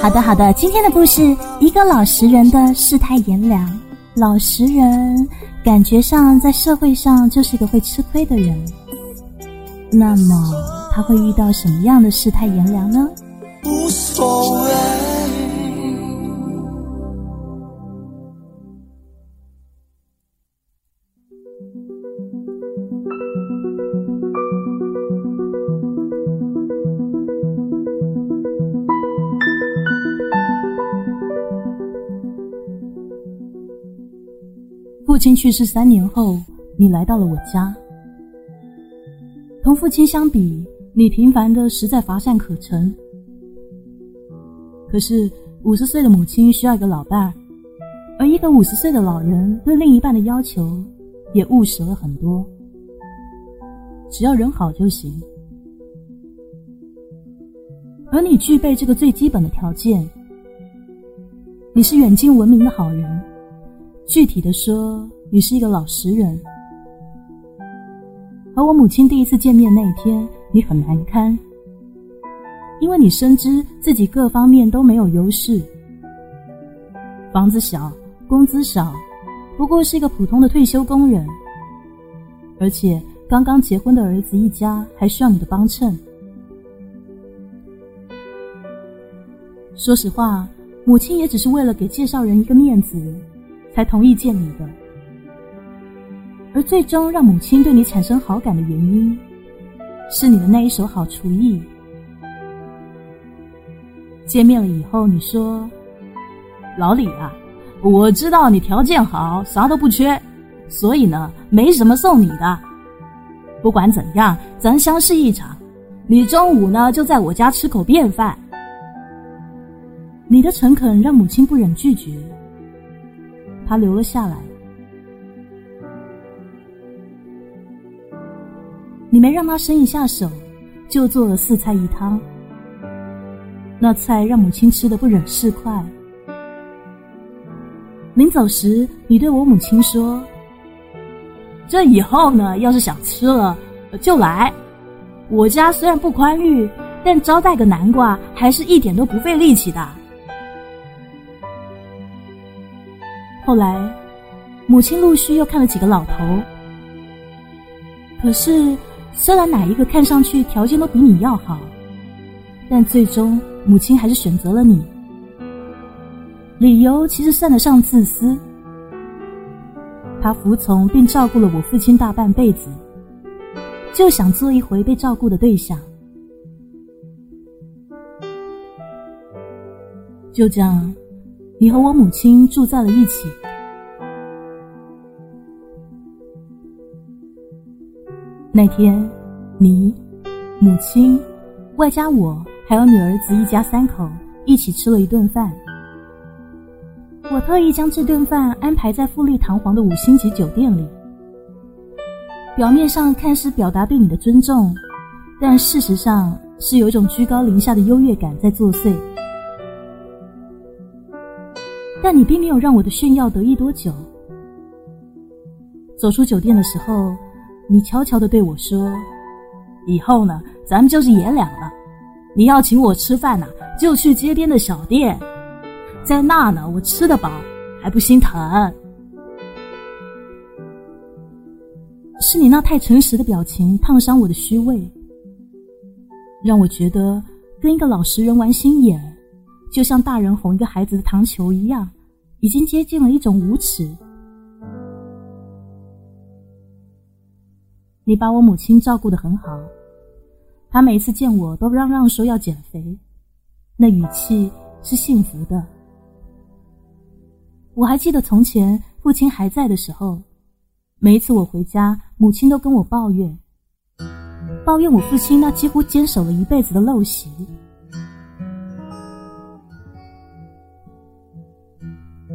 好的，好的，今天的故事，一个老实人的世态炎凉。老实人感觉上在社会上就是一个会吃亏的人。那么他会遇到什么样的世态炎凉呢？无所谓。父亲去世三年后，你来到了我家。同父亲相比，你平凡的实在乏善可陈。可是五十岁的母亲需要一个老伴，而一个五十岁的老人对另一半的要求也务实了很多。只要人好就行，而你具备这个最基本的条件。你是远近闻名的好人。具体的说，你是一个老实人。和我母亲第一次见面那一天，你很难堪，因为你深知自己各方面都没有优势，房子小，工资少，不过是一个普通的退休工人，而且刚刚结婚的儿子一家还需要你的帮衬。说实话，母亲也只是为了给介绍人一个面子。才同意见你的，而最终让母亲对你产生好感的原因，是你的那一手好厨艺。见面了以后，你说：“老李啊，我知道你条件好，啥都不缺，所以呢，没什么送你的。不管怎样，咱相识一场，你中午呢就在我家吃口便饭。”你的诚恳让母亲不忍拒绝。他留了下来。你没让他伸一下手，就做了四菜一汤。那菜让母亲吃的不忍释筷。临走时，你对我母亲说：“这以后呢，要是想吃了，就来。我家虽然不宽裕，但招待个南瓜还是一点都不费力气的。”后来，母亲陆续又看了几个老头。可是，虽然哪一个看上去条件都比你要好，但最终母亲还是选择了你。理由其实算得上自私。他服从并照顾了我父亲大半辈子，就想做一回被照顾的对象。就这样。你和我母亲住在了一起。那天，你、母亲，外加我，还有你儿子一家三口一起吃了一顿饭。我特意将这顿饭安排在富丽堂皇的五星级酒店里，表面上看似表达对你的尊重，但事实上是有一种居高临下的优越感在作祟。但你并没有让我的炫耀得意多久。走出酒店的时候，你悄悄的对我说：“以后呢，咱们就是爷俩了。你要请我吃饭呢，就去街边的小店，在那呢，我吃得饱，还不心疼。”是你那太诚实的表情烫伤我的虚伪，让我觉得跟一个老实人玩心眼。就像大人哄一个孩子的糖球一样，已经接近了一种无耻。你把我母亲照顾的很好，她每次见我都嚷嚷说要减肥，那语气是幸福的。我还记得从前父亲还在的时候，每一次我回家，母亲都跟我抱怨，抱怨我父亲那几乎坚守了一辈子的陋习。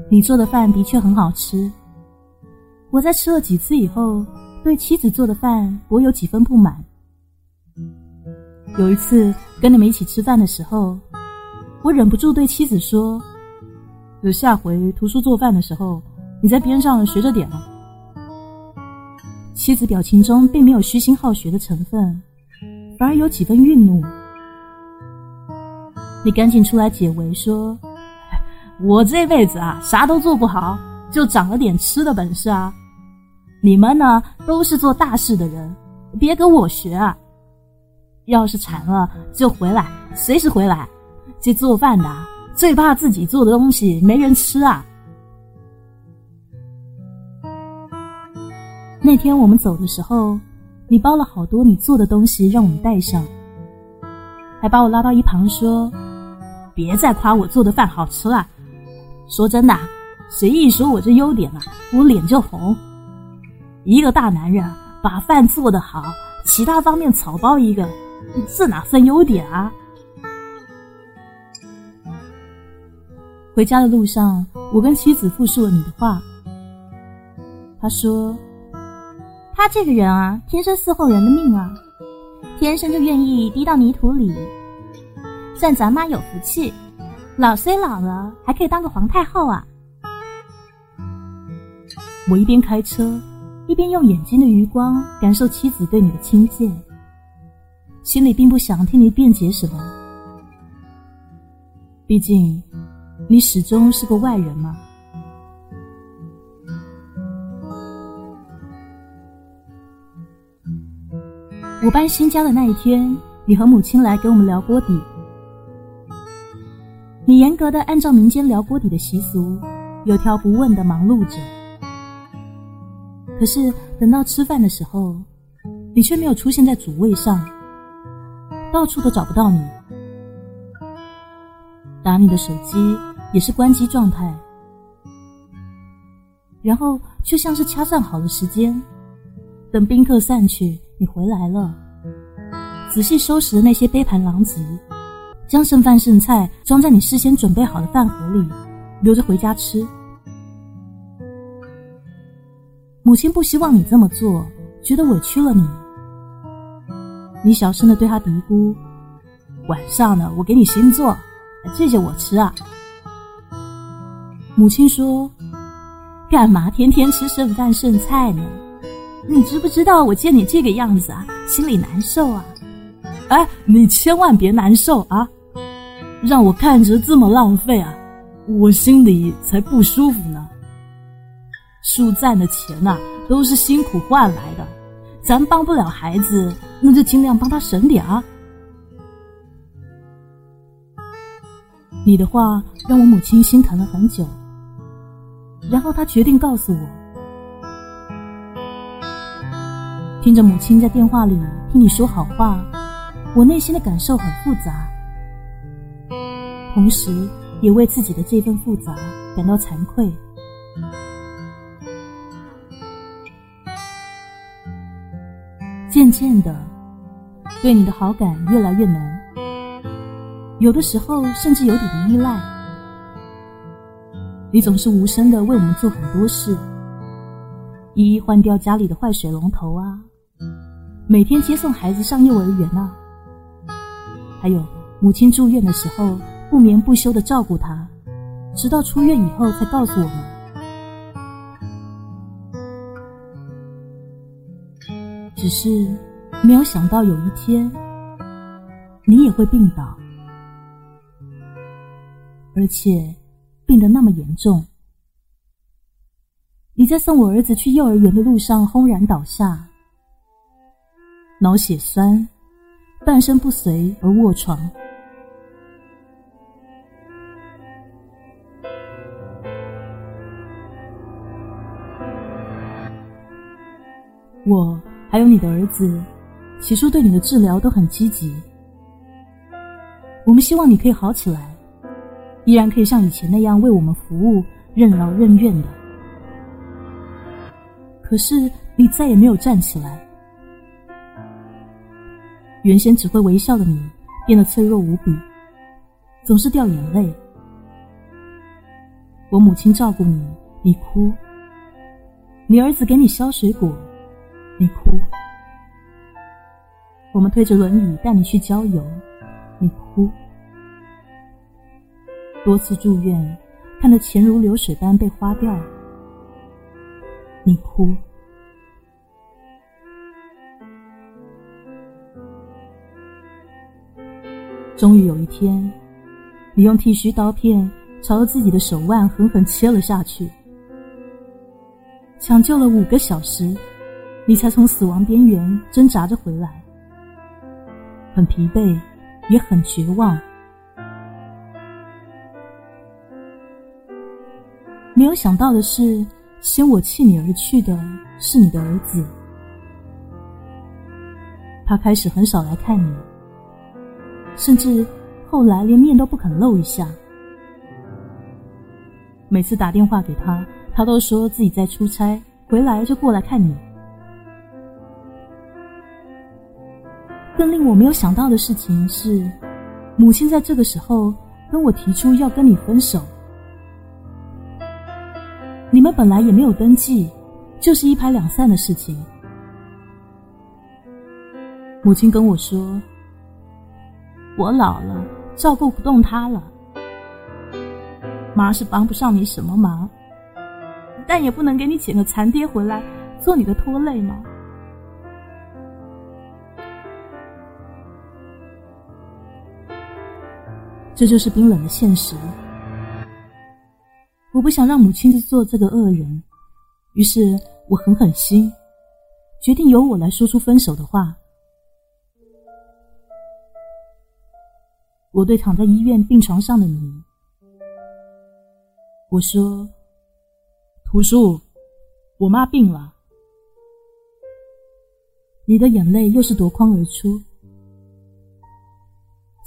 你做的饭的确很好吃。我在吃了几次以后，对妻子做的饭我有几分不满。有一次跟你们一起吃饭的时候，我忍不住对妻子说：“有下回图书做饭的时候，你在边上学着点了。”妻子表情中并没有虚心好学的成分，反而有几分愠怒。你赶紧出来解围，说：“我这辈子啊，啥都做不好，就长了点吃的本事啊。你们呢，都是做大事的人，别跟我学啊。要是馋了就回来，随时回来。这做饭的最怕自己做的东西没人吃啊。”那天我们走的时候，你包了好多你做的东西让我们带上，还把我拉到一旁说：“别再夸我做的饭好吃了。说真的，谁一说我这优点啊，我脸就红。一个大男人把饭做得好，其他方面草包一个，这哪算优点啊？”回家的路上，我跟妻子复述了你的话，他说。他这个人啊，天生伺候人的命啊，天生就愿意滴到泥土里。算咱妈有福气，老虽老了，还可以当个皇太后啊！我一边开车，一边用眼睛的余光感受妻子对你的亲切，心里并不想听你辩解什么，毕竟你始终是个外人嘛。我搬新家的那一天，你和母亲来给我们聊锅底。你严格的按照民间聊锅底的习俗，有条不紊的忙碌着。可是等到吃饭的时候，你却没有出现在主位上，到处都找不到你。打你的手机也是关机状态，然后就像是掐算好了时间，等宾客散去。你回来了，仔细收拾那些杯盘狼藉，将剩饭剩菜装在你事先准备好的饭盒里，留着回家吃。母亲不希望你这么做，觉得委屈了你。你小声的对他嘀咕：“晚上呢，我给你新做，这些我吃啊。”母亲说：“干嘛天天吃剩饭剩菜呢？”你知不知道我见你这个样子啊，心里难受啊！哎，你千万别难受啊，让我看着这么浪费啊，我心里才不舒服呢。树赞的钱呐，都是辛苦换来的，咱帮不了孩子，那就尽量帮他省点啊。你的话让我母亲心疼了很久，然后她决定告诉我。听着母亲在电话里听你说好话，我内心的感受很复杂，同时也为自己的这份复杂感到惭愧。渐渐的，对你的好感越来越浓，有的时候甚至有点依赖。你总是无声的为我们做很多事，一一换掉家里的坏水龙头啊。每天接送孩子上幼儿园啊，还有母亲住院的时候不眠不休的照顾他，直到出院以后才告诉我们。只是没有想到有一天你也会病倒，而且病得那么严重。你在送我儿子去幼儿园的路上轰然倒下。脑血栓，半身不遂而卧床。我还有你的儿子，起初对你的治疗都很积极。我们希望你可以好起来，依然可以像以前那样为我们服务，任劳任怨的。可是你再也没有站起来。原先只会微笑的你，变得脆弱无比，总是掉眼泪。我母亲照顾你，你哭；你儿子给你削水果，你哭。我们推着轮椅带你去郊游你哭。多次住院看着钱如流水般被花掉你哭。终于有一天你用剃须刀片朝着自己的手腕狠狠切了下去抢救了五个小时你才从死亡边缘挣扎着回来，很疲惫，也很绝望。没有想到的是，先我弃你而去的是你的儿子。他开始很少来看你，甚至后来连面都不肯露一下。每次打电话给他。他都说自己在出差，回来就过来看你。更令我没有想到的事情是，母亲在这个时候跟我提出要跟你分手。你们本来也没有登记，就是一拍两散的事情。母亲跟我说：“我老了，照顾不动他了，妈是帮不上你什么忙。”但也不能给你捡个残爹回来做你的拖累吗？这就是冰冷的现实。我不想让母亲做这个恶人，于是我狠狠心，决定由我来说出分手的话。我对躺在医院病床上的你，我说。图叔，我妈病了。你的眼泪又是夺眶而出。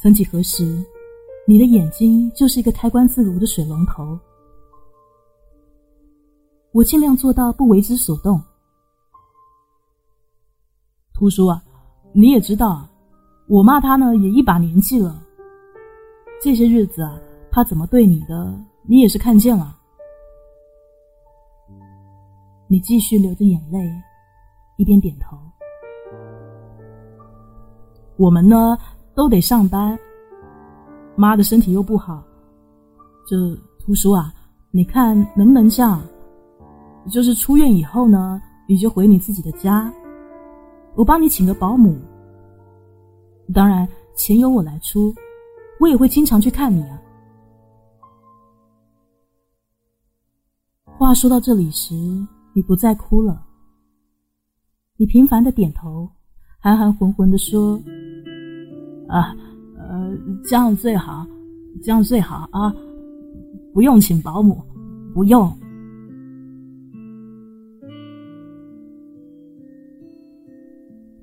曾几何时，你的眼睛就是一个开关自如的水龙头。我尽量做到不为之所动。秃叔啊，你也知道，我骂他呢也一把年纪了。这些日子啊，他怎么对你的，你也是看见了。你继续流着眼泪，一边点头。我们呢都得上班，妈的身体又不好，这图叔啊，你看能不能这样？就是出院以后呢，你就回你自己的家，我帮你请个保姆。当然钱由我来出，我也会经常去看你啊。话说到这里时。你不再哭了，你频繁的点头，含含混混的说：“啊，这样最好，这样最好啊，不用请保姆，不用。”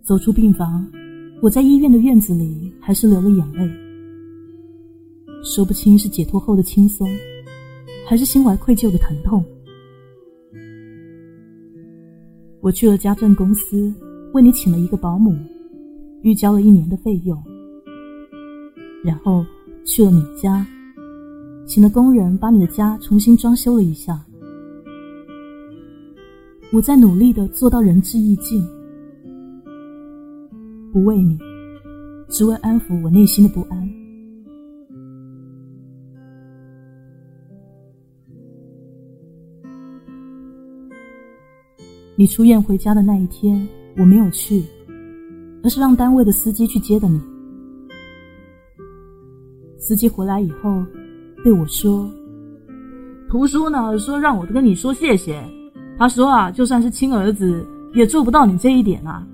走出病房，我在医院的院子里还是流了眼泪，说不清是解脱后的轻松，还是心怀愧疚的疼痛。我去了家政公司，为你请了一个保姆，预交了一年的费用。然后去了你家，请了工人把你的家重新装修了一下。我在努力的做到仁至义尽，不为你，只为安抚我内心的不安。你出院回家的那一天，我没有去，而是让单位的司机去接的你。司机回来以后，对我说：“图书呢，说让我跟你说谢谢。他说啊，就算是亲儿子，也做不到你这一点啊。”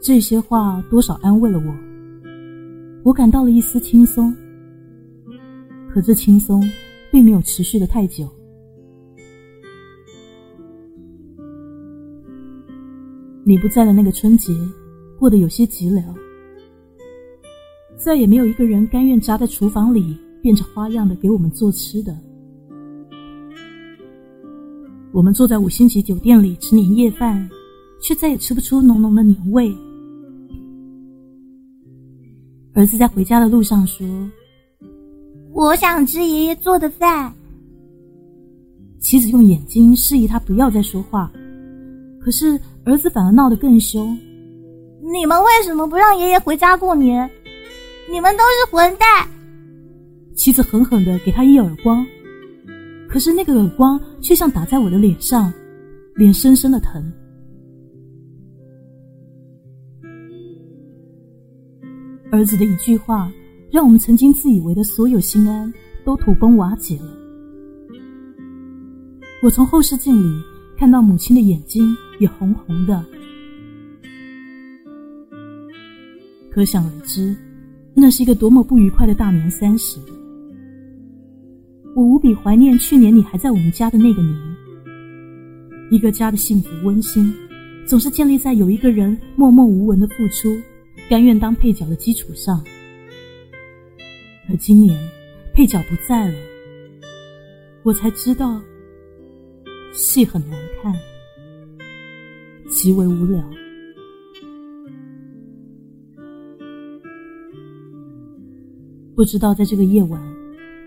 这些话多少安慰了我，我感到了一丝轻松。可这轻松，并没有持续的太久。你不在的那个春节，过得有些寂寥，再也没有一个人甘愿扎在厨房里变着花样的给我们做吃的。我们坐在五星级酒店里吃年夜饭，却再也吃不出浓浓的年味。儿子在回家的路上说：“我想吃爷爷做的饭。”妻子用眼睛示意他不要再说话，可是。儿子反而闹得更凶。你们为什么不让爷爷回家过年？你们都是混蛋！妻子狠狠的给他一耳光，可是那个耳光却像打在我的脸上，脸深深的疼。儿子的一句话，让我们曾经自以为的所有心安都土崩瓦解了。我从后视镜里看到母亲的眼睛也红红的，可想而知，那是一个多么不愉快的大年三十。我无比怀念去年你还在我们家的那个年。一个家的幸福温馨，总是建立在有一个人默默无闻的付出，甘愿当配角的基础上。而今年，配角不在了，我才知道，戏很难看，极为无聊。不知道在这个夜晚，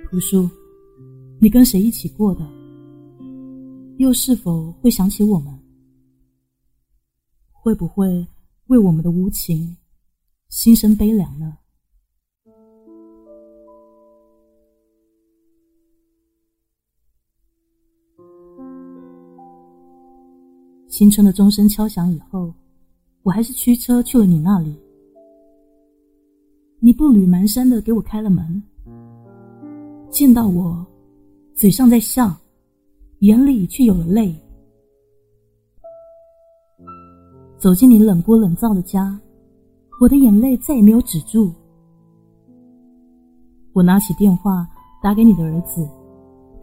图书，你跟谁一起过的？又是否会想起我们？会不会为我们的无情心生悲凉呢？青春的钟声敲响以后，我还是驱车去了你那里。你步履蹒跚的给我开了门，见到我，嘴上在笑。眼里却有了泪。走进你冷锅冷灶的家，我的眼泪再也没有止住。我拿起电话打给你的儿子，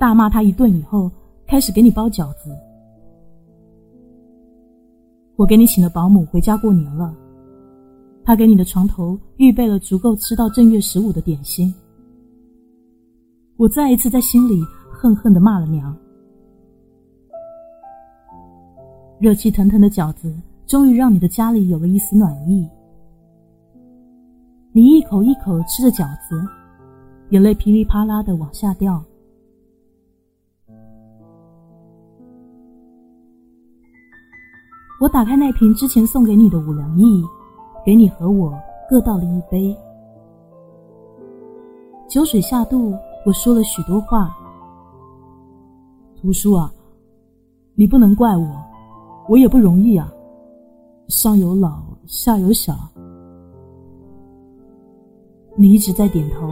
大骂他一顿以后，开始给你包饺子。我给你请了保姆回家过年了，他给你的床头预备了足够吃到正月十五的点心。我再一次在心里恨恨的骂了娘。热气腾腾的饺子，终于让你的家里有了一丝暖意。你一口一口吃着饺子，眼泪噼里啪啦的往下掉。我打开那瓶之前送给你的五粮液，给你和我各倒了一杯。酒水下肚，我说了许多话。图书啊，你不能怪我。我也不容易啊，上有老下有小，你一直在点头，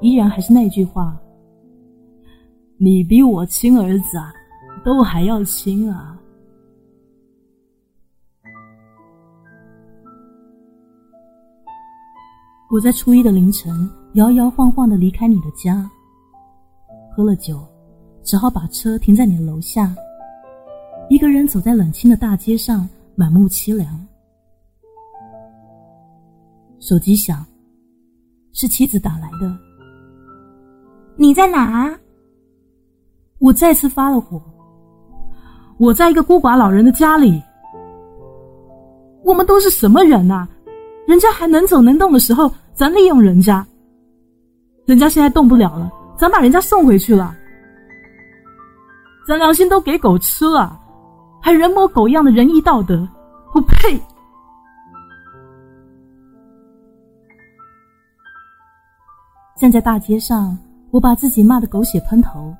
依然还是那句话，你比我亲儿子啊，都还要亲啊。我在初一的凌晨摇摇晃晃的离开你的家，喝了酒，只好把车停在你的楼下。一个人走在冷清的大街上，满目凄凉。手机响，是妻子打来的。你在哪？我再次发了火。我在一个孤寡老人的家里。我们都是什么人呐？人家还能走能动的时候，咱利用人家。人家现在动不了了，咱把人家送回去了。咱良心都给狗吃了。还人模狗样的仁义道德，我呸！站在大街上，我把自己骂得狗血喷头。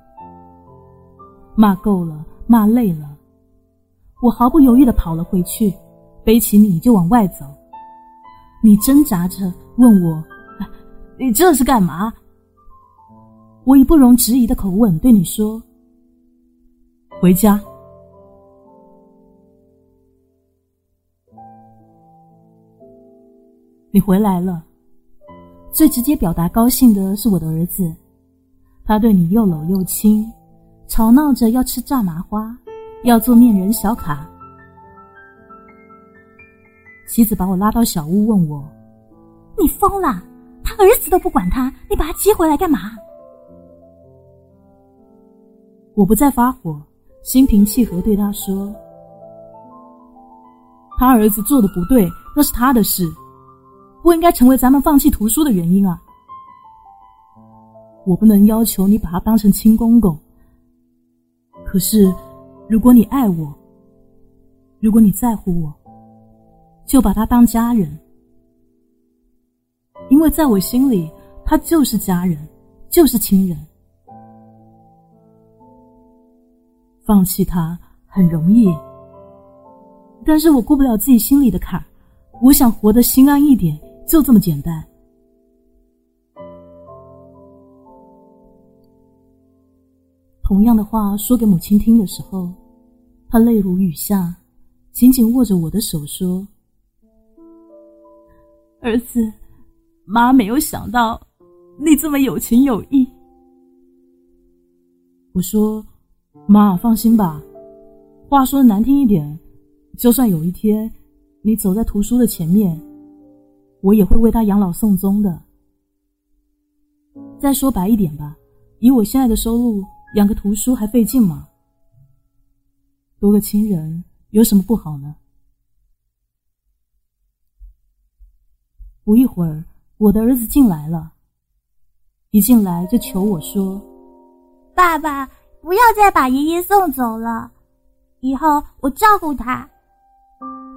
骂够了，骂累了，我毫不犹豫的跑了回去，背起你就往外走。你挣扎着问我：“你这是干嘛？”我以不容置疑的口吻对你说：“回家。”你回来了，最直接表达高兴的是我的儿子，他对你又搂又亲，吵闹着要吃炸麻花，要做面人小卡。妻子把我拉到小屋，问我：“你疯了？他儿子都不管他，你把他接回来干嘛？”我不再发火，心平气和对他说：“他儿子做的不对，那是他的事。”不应该成为咱们放弃图书的原因啊！我不能要求你把他当成亲公公。可是，如果你爱我，如果你在乎我，就把他当家人。因为在我心里，他就是家人，就是亲人。放弃他很容易，但是我过不了自己心里的坎儿。我想活得心安一点。就这么简单。同样的话说给母亲听的时候，她泪如雨下，紧紧握着我的手说：“儿子，妈没有想到你这么有情有义。”我说：“妈，放心吧。话说的难听一点，就算有一天你走在图书的前面，我也会为他养老送终的。再说白一点吧，以我现在的收入，养个图书还费劲吗？多个亲人有什么不好呢？”不一会儿，我的儿子进来了，一进来就求我说。爸爸，不要再把爷爷送走了，以后我照顾他。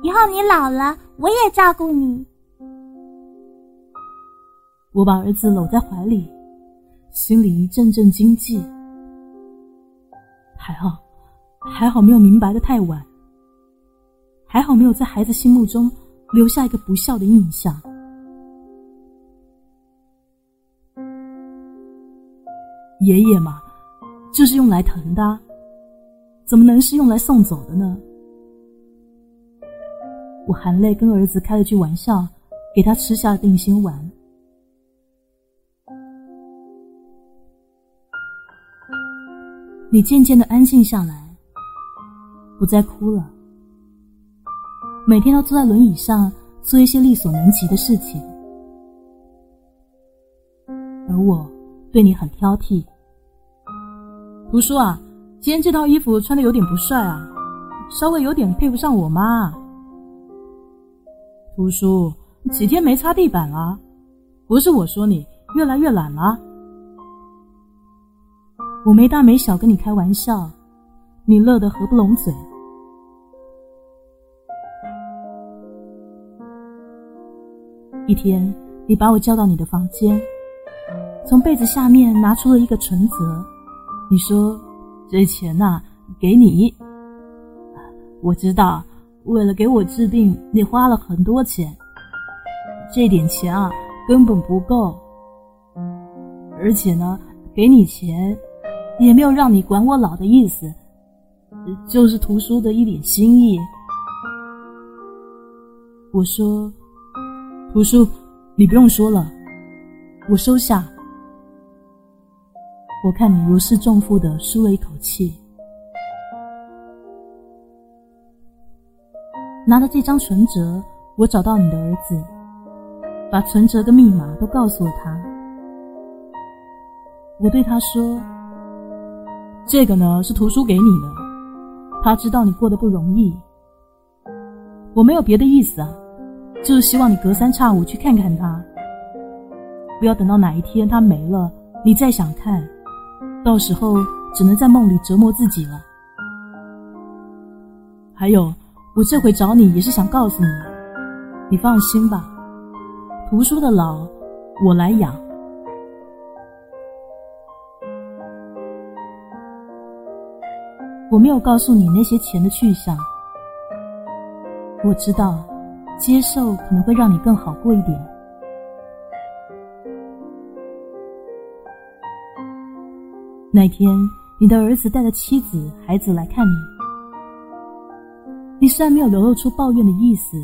以后你老了，我也照顾你。我把儿子搂在怀里，心里一阵阵惊悸。还好，还好没有明白的太晚，还好没有在孩子心目中留下一个不孝的印象。爷爷嘛。就是用来疼的，怎么能是用来送走的呢？我含泪跟儿子开了句玩笑，给他吃下定心丸。你渐渐的安静下来，不再哭了，每天都坐在轮椅上做一些力所能及的事情，而我对你很挑剔。图叔啊，今天这套衣服穿的有点不帅啊，稍微有点配不上我妈。图书，几天没擦地板了，不是我说你越来越懒了。我没大没小跟你开玩笑，你乐得合不拢嘴。一天，你把我叫到你的房间，从被子下面拿出了一个存折。你说这钱呐，给你。我知道，为了给我治病，你花了很多钱。这点钱啊，根本不够。而且呢，给你钱，也没有让你管我老的意思，就是图书的一点心意。我说，图书，你不用说了，我收下。我看你如释重负的舒了一口气，拿着这张存折，我找到你的儿子，把存折跟密码都告诉了他。我对他说：“这个呢是图书给你的，他知道你过得不容易。我没有别的意思啊，就是希望你隔三差五去看看他，不要等到哪一天他没了，你再想看。”到时候只能在梦里折磨自己了。还有，我这回找你也是想告诉你，你放心吧，图书的老我来养。我没有告诉你那些钱的去向，我知道，接受可能会让你更好过一点。那天，你的儿子带着妻子、孩子来看你。你虽然没有流露出抱怨的意思，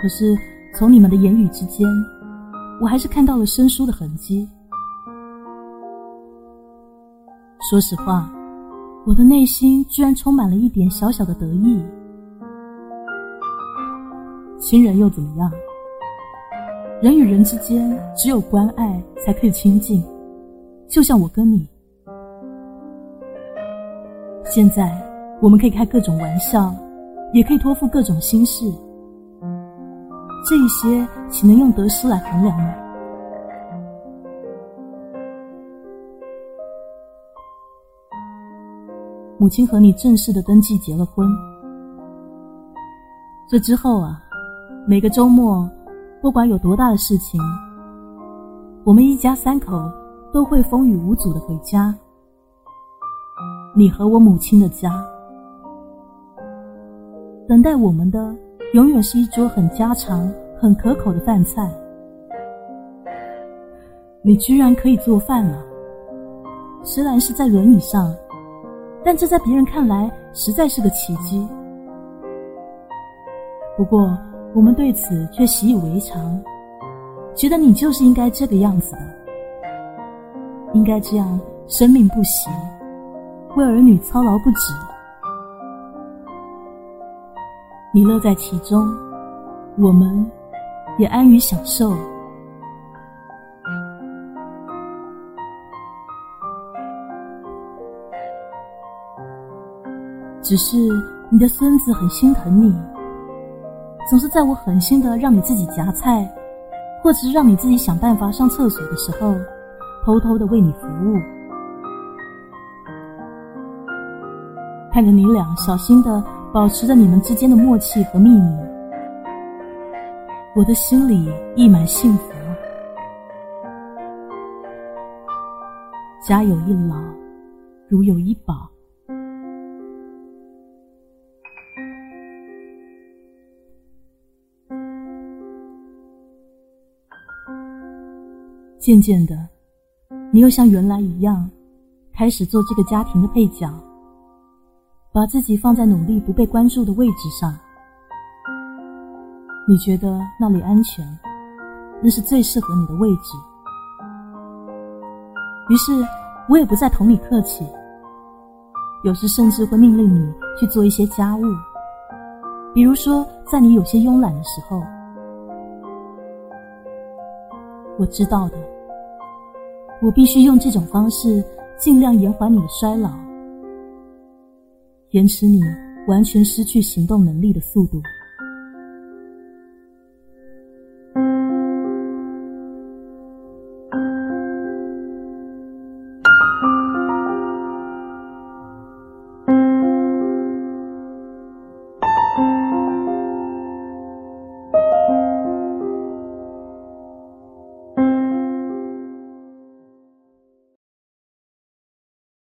可是从你们的言语之间，我还是看到了生疏的痕迹。说实话，我的内心居然充满了一点小小的得意。亲人又怎么样？人与人之间，只有关爱才可以亲近。就像我跟你，现在我们可以开各种玩笑，也可以托付各种心事，这一些岂能用得失来衡量呢？母亲和你正式的登记结了婚，这之后啊，每个周末，不管有多大的事情，我们一家三口。都会风雨无阻的回家。你和我母亲的家，等待我们的永远是一桌很家常、很可口的饭菜。你居然可以做饭了，虽然是在轮椅上，但这在别人看来实在是个奇迹。不过我们对此却习以为常，觉得你就是应该这个样子的，应该这样生命不息，为儿女操劳不止。你乐在其中，我们也安于享受。只是你的孙子很心疼你，总是在我狠心的让你自己夹菜，或者是让你自己想办法上厕所的时候，偷偷的为你服务。看着你俩小心的保持着你们之间的默契和秘密，我的心里溢满幸福。家有一老，如有一宝。渐渐的，你又像原来一样，开始做这个家庭的配角，把自己放在努力不被关注的位置上。你觉得那里安全，那是最适合你的位置。于是，我也不再同你客气，有时甚至会命令你去做一些家务，比如说在你有些慵懒的时候。我知道的。我必须用这种方式，尽量延缓你的衰老，延迟你完全失去行动能力的速度。